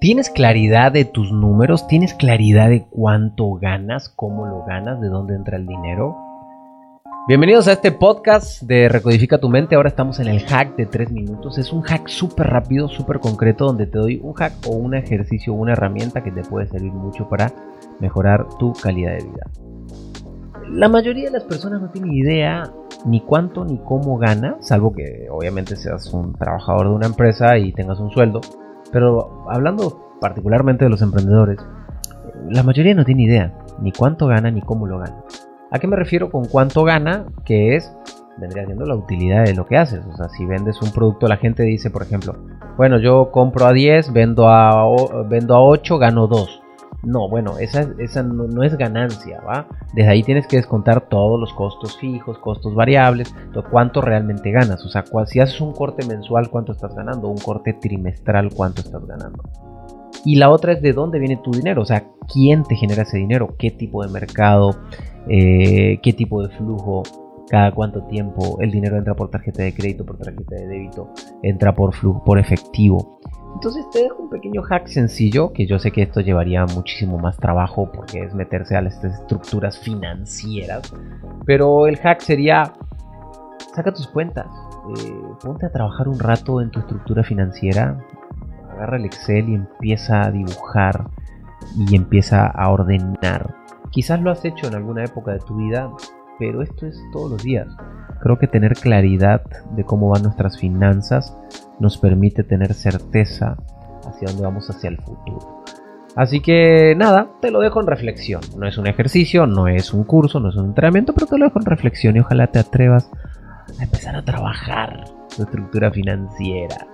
¿Tienes claridad de tus números? ¿Tienes claridad de cuánto ganas? ¿Cómo lo ganas? ¿De dónde entra el dinero? Bienvenidos a este podcast de Recodifica tu mente. Ahora estamos en el hack de 3 minutos. Es un hack súper rápido, súper concreto, donde te doy un hack o un ejercicio una herramienta que te puede servir mucho para mejorar tu calidad de vida. La mayoría de las personas no tienen idea ni cuánto ni cómo gana, salvo que obviamente seas un trabajador de una empresa y tengas un sueldo pero hablando particularmente de los emprendedores, la mayoría no tiene idea ni cuánto gana ni cómo lo gana. ¿A qué me refiero con cuánto gana? Que es, vendría siendo la utilidad de lo que haces. O sea, si vendes un producto, la gente dice, por ejemplo, bueno, yo compro a 10, vendo a, vendo a 8, gano 2. No, bueno, esa, esa no, es ganancia, ¿va? Desde ahí tienes que descontar todos los costos fijos, costos variables, cuánto realmente ganas. O sea, si haces un corte mensual, cuánto estás ganando, un corte trimestral, cuánto estás ganando. Y la otra es de dónde viene tu dinero, o sea, quién te genera ese dinero, qué tipo de mercado, eh, qué tipo de flujo, cada cuánto tiempo el dinero entra por tarjeta de crédito, por tarjeta de débito, entra por flujo, por efectivo. Entonces te dejo un pequeño hack sencillo, que yo sé que esto llevaría muchísimo más trabajo porque es meterse a las estructuras financieras. Pero el hack sería, saca tus cuentas, eh, ponte a trabajar un rato en tu estructura financiera, agarra el Excel y empieza a dibujar y empieza a ordenar. Quizás lo has hecho en alguna época de tu vida, pero esto es todos los días. Creo que tener claridad de cómo van nuestras finanzas nos permite tener certeza hacia dónde vamos hacia el futuro. Así que nada, te lo dejo en reflexión. No es un ejercicio, no es un curso, no es un entrenamiento, pero te lo dejo en reflexión y ojalá te atrevas a empezar a trabajar tu estructura financiera.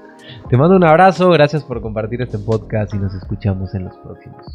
Te mando un abrazo, gracias por compartir este podcast y nos escuchamos en los próximos.